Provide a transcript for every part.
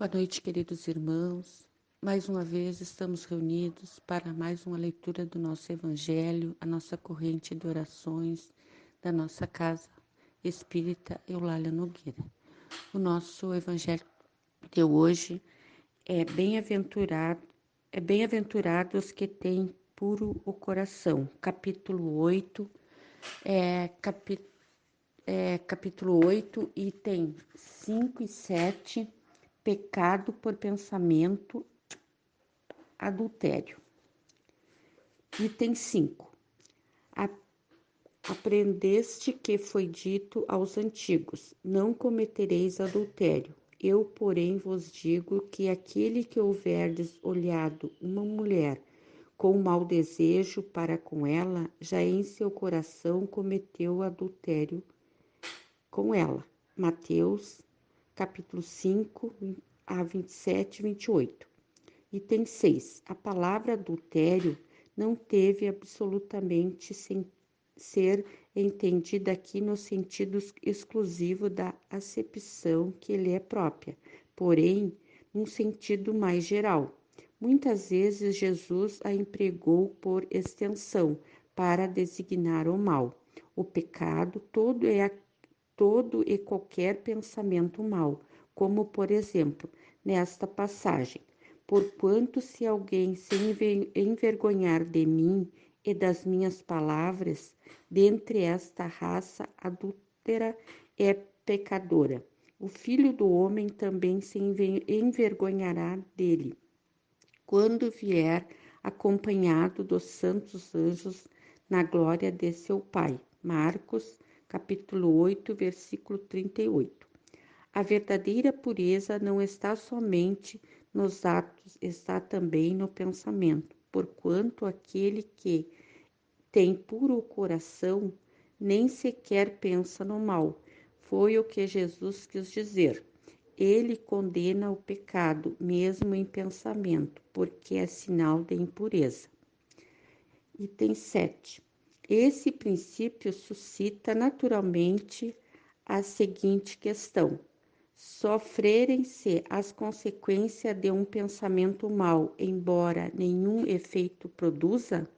Boa noite, queridos irmãos. Mais uma vez estamos reunidos para mais uma leitura do nosso Evangelho, a nossa corrente de orações da nossa casa espírita Eulália Nogueira. O nosso Evangelho de hoje é bem-aventurado, é bem-aventurados que têm puro o coração. Capítulo 8, é, capi, é, capítulo 8, item 5 e 7 pecado por pensamento, adultério. Item 5. Aprendeste que foi dito aos antigos: Não cometereis adultério. Eu, porém, vos digo que aquele que houverdes olhado uma mulher com mau desejo para com ela, já em seu coração cometeu adultério com ela. Mateus capítulo 5, a 27 e 28. Item 6. A palavra adultério não teve absolutamente sem ser entendida aqui no sentido exclusivo da acepção que lhe é própria, porém, num sentido mais geral. Muitas vezes Jesus a empregou por extensão para designar o mal. O pecado todo é todo e qualquer pensamento mau, como por exemplo, nesta passagem: Porquanto se alguém se envergonhar de mim e das minhas palavras, dentre esta raça adúltera é pecadora. O filho do homem também se envergonhará dele, quando vier acompanhado dos santos anjos na glória de seu Pai. Marcos capítulo 8, versículo 38. A verdadeira pureza não está somente nos atos, está também no pensamento, porquanto aquele que tem puro coração nem sequer pensa no mal. Foi o que Jesus quis dizer. Ele condena o pecado, mesmo em pensamento, porque é sinal de impureza. Item 7. Esse princípio suscita naturalmente a seguinte questão: sofrerem-se as consequências de um pensamento mau, embora nenhum efeito produza?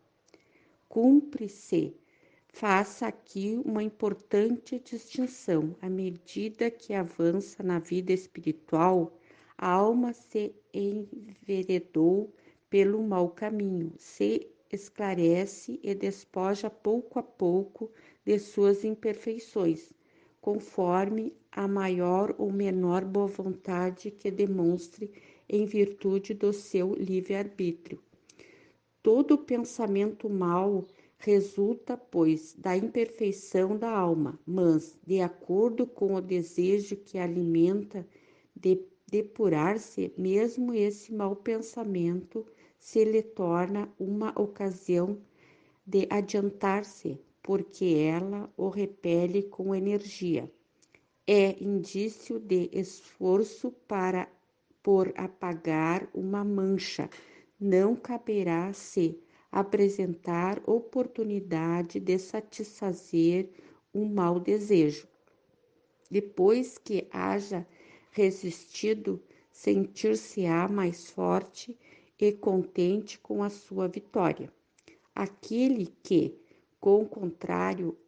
Cumpre-se faça aqui uma importante distinção. À medida que avança na vida espiritual, a alma se enveredou pelo mau caminho, se esclarece e despoja pouco a pouco de suas imperfeições, conforme a maior ou menor boa vontade que demonstre em virtude do seu livre-arbítrio. Todo pensamento mau resulta, pois, da imperfeição da alma, mas, de acordo com o desejo que alimenta de depurar-se, mesmo esse mau pensamento se lhe torna uma ocasião de adiantar-se, porque ela o repele com energia. É indício de esforço para por apagar uma mancha. Não caberá se apresentar oportunidade de satisfazer um mau desejo. Depois que haja resistido, sentir-se-á mais forte e contente com a sua vitória. Aquele que, com o contrário,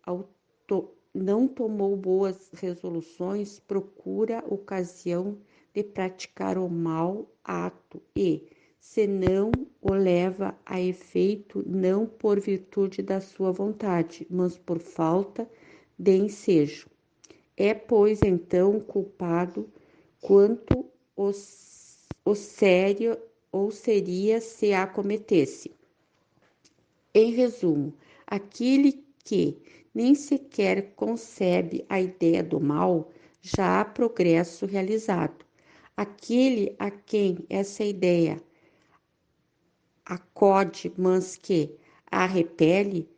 não tomou boas resoluções, procura ocasião de praticar o mau ato e, se não o leva a efeito, não por virtude da sua vontade, mas por falta de ensejo. É, pois, então culpado quanto o, o sério ou seria se a cometesse. Em resumo, aquele que nem sequer concebe a ideia do mal, já há progresso realizado. Aquele a quem essa ideia acode, mas que a repele,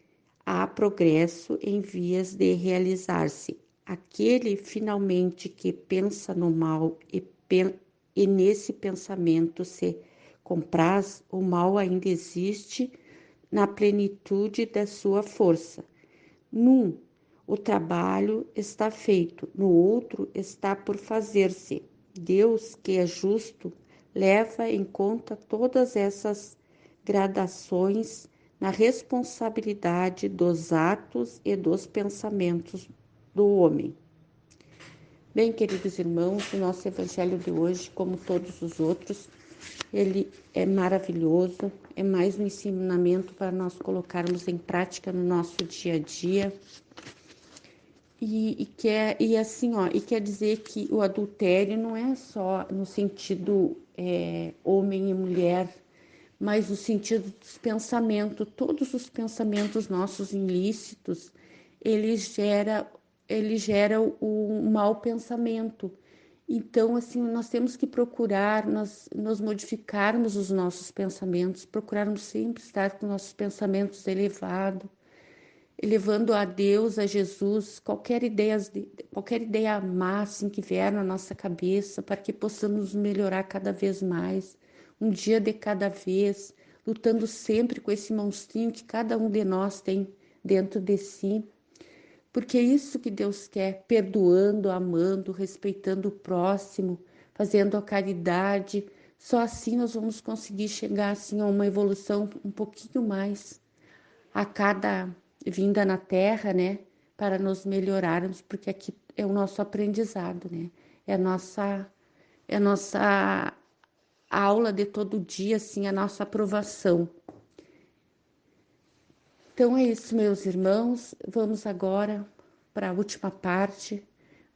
há progresso em vias de realizar-se. Aquele finalmente que pensa no mal e, e nesse pensamento se compraz, o mal ainda existe na plenitude da sua força. Num, o trabalho está feito, no outro está por fazer-se. Deus, que é justo, leva em conta todas essas gradações na responsabilidade dos atos e dos pensamentos do homem. Bem, queridos irmãos, o nosso evangelho de hoje, como todos os outros, ele é maravilhoso, é mais um ensinamento para nós colocarmos em prática no nosso dia a dia. E, e, quer, e assim, ó, e quer dizer que o adultério não é só no sentido é, homem e mulher, mas no sentido dos pensamentos, todos os pensamentos nossos ilícitos, ele gera, ele gera o, o mau pensamento. Então, assim, nós temos que procurar, nós, nós modificarmos os nossos pensamentos, procurarmos sempre estar com nossos pensamentos elevados, elevando a Deus, a Jesus, qualquer ideia, qualquer ideia má assim, que vier na nossa cabeça, para que possamos melhorar cada vez mais, um dia de cada vez, lutando sempre com esse monstrinho que cada um de nós tem dentro de si porque é isso que Deus quer, perdoando, amando, respeitando o próximo, fazendo a caridade. Só assim nós vamos conseguir chegar assim a uma evolução um pouquinho mais a cada vinda na Terra, né, para nos melhorarmos, porque aqui é o nosso aprendizado, né? É a nossa é a nossa aula de todo dia, assim, a nossa aprovação. Então é isso, meus irmãos. Vamos agora para a última parte.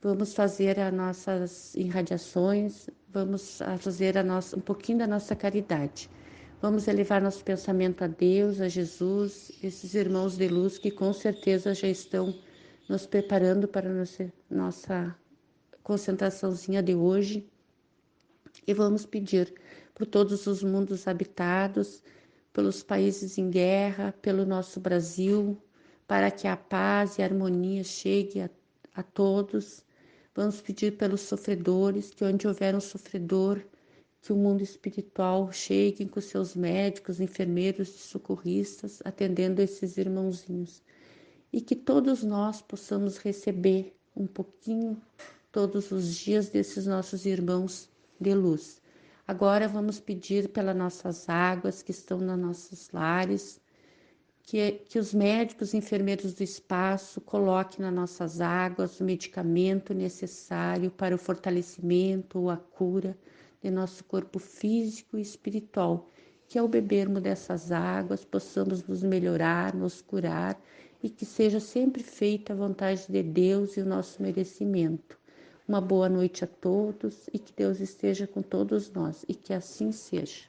Vamos fazer as nossas irradiações, vamos fazer a nossa, um pouquinho da nossa caridade. Vamos elevar nosso pensamento a Deus, a Jesus, esses irmãos de luz que com certeza já estão nos preparando para nossa, nossa concentraçãozinha de hoje. E vamos pedir por todos os mundos habitados, pelos países em guerra, pelo nosso Brasil, para que a paz e a harmonia chegue a, a todos. Vamos pedir pelos sofredores, que onde houver um sofredor, que o mundo espiritual chegue com seus médicos, enfermeiros e socorristas, atendendo esses irmãozinhos. E que todos nós possamos receber um pouquinho todos os dias desses nossos irmãos de luz. Agora vamos pedir pelas nossas águas que estão nos nossos lares, que, que os médicos e enfermeiros do espaço coloquem nas nossas águas o medicamento necessário para o fortalecimento ou a cura de nosso corpo físico e espiritual, que ao bebermos dessas águas possamos nos melhorar, nos curar e que seja sempre feita a vontade de Deus e o nosso merecimento. Uma boa noite a todos e que Deus esteja com todos nós e que assim seja.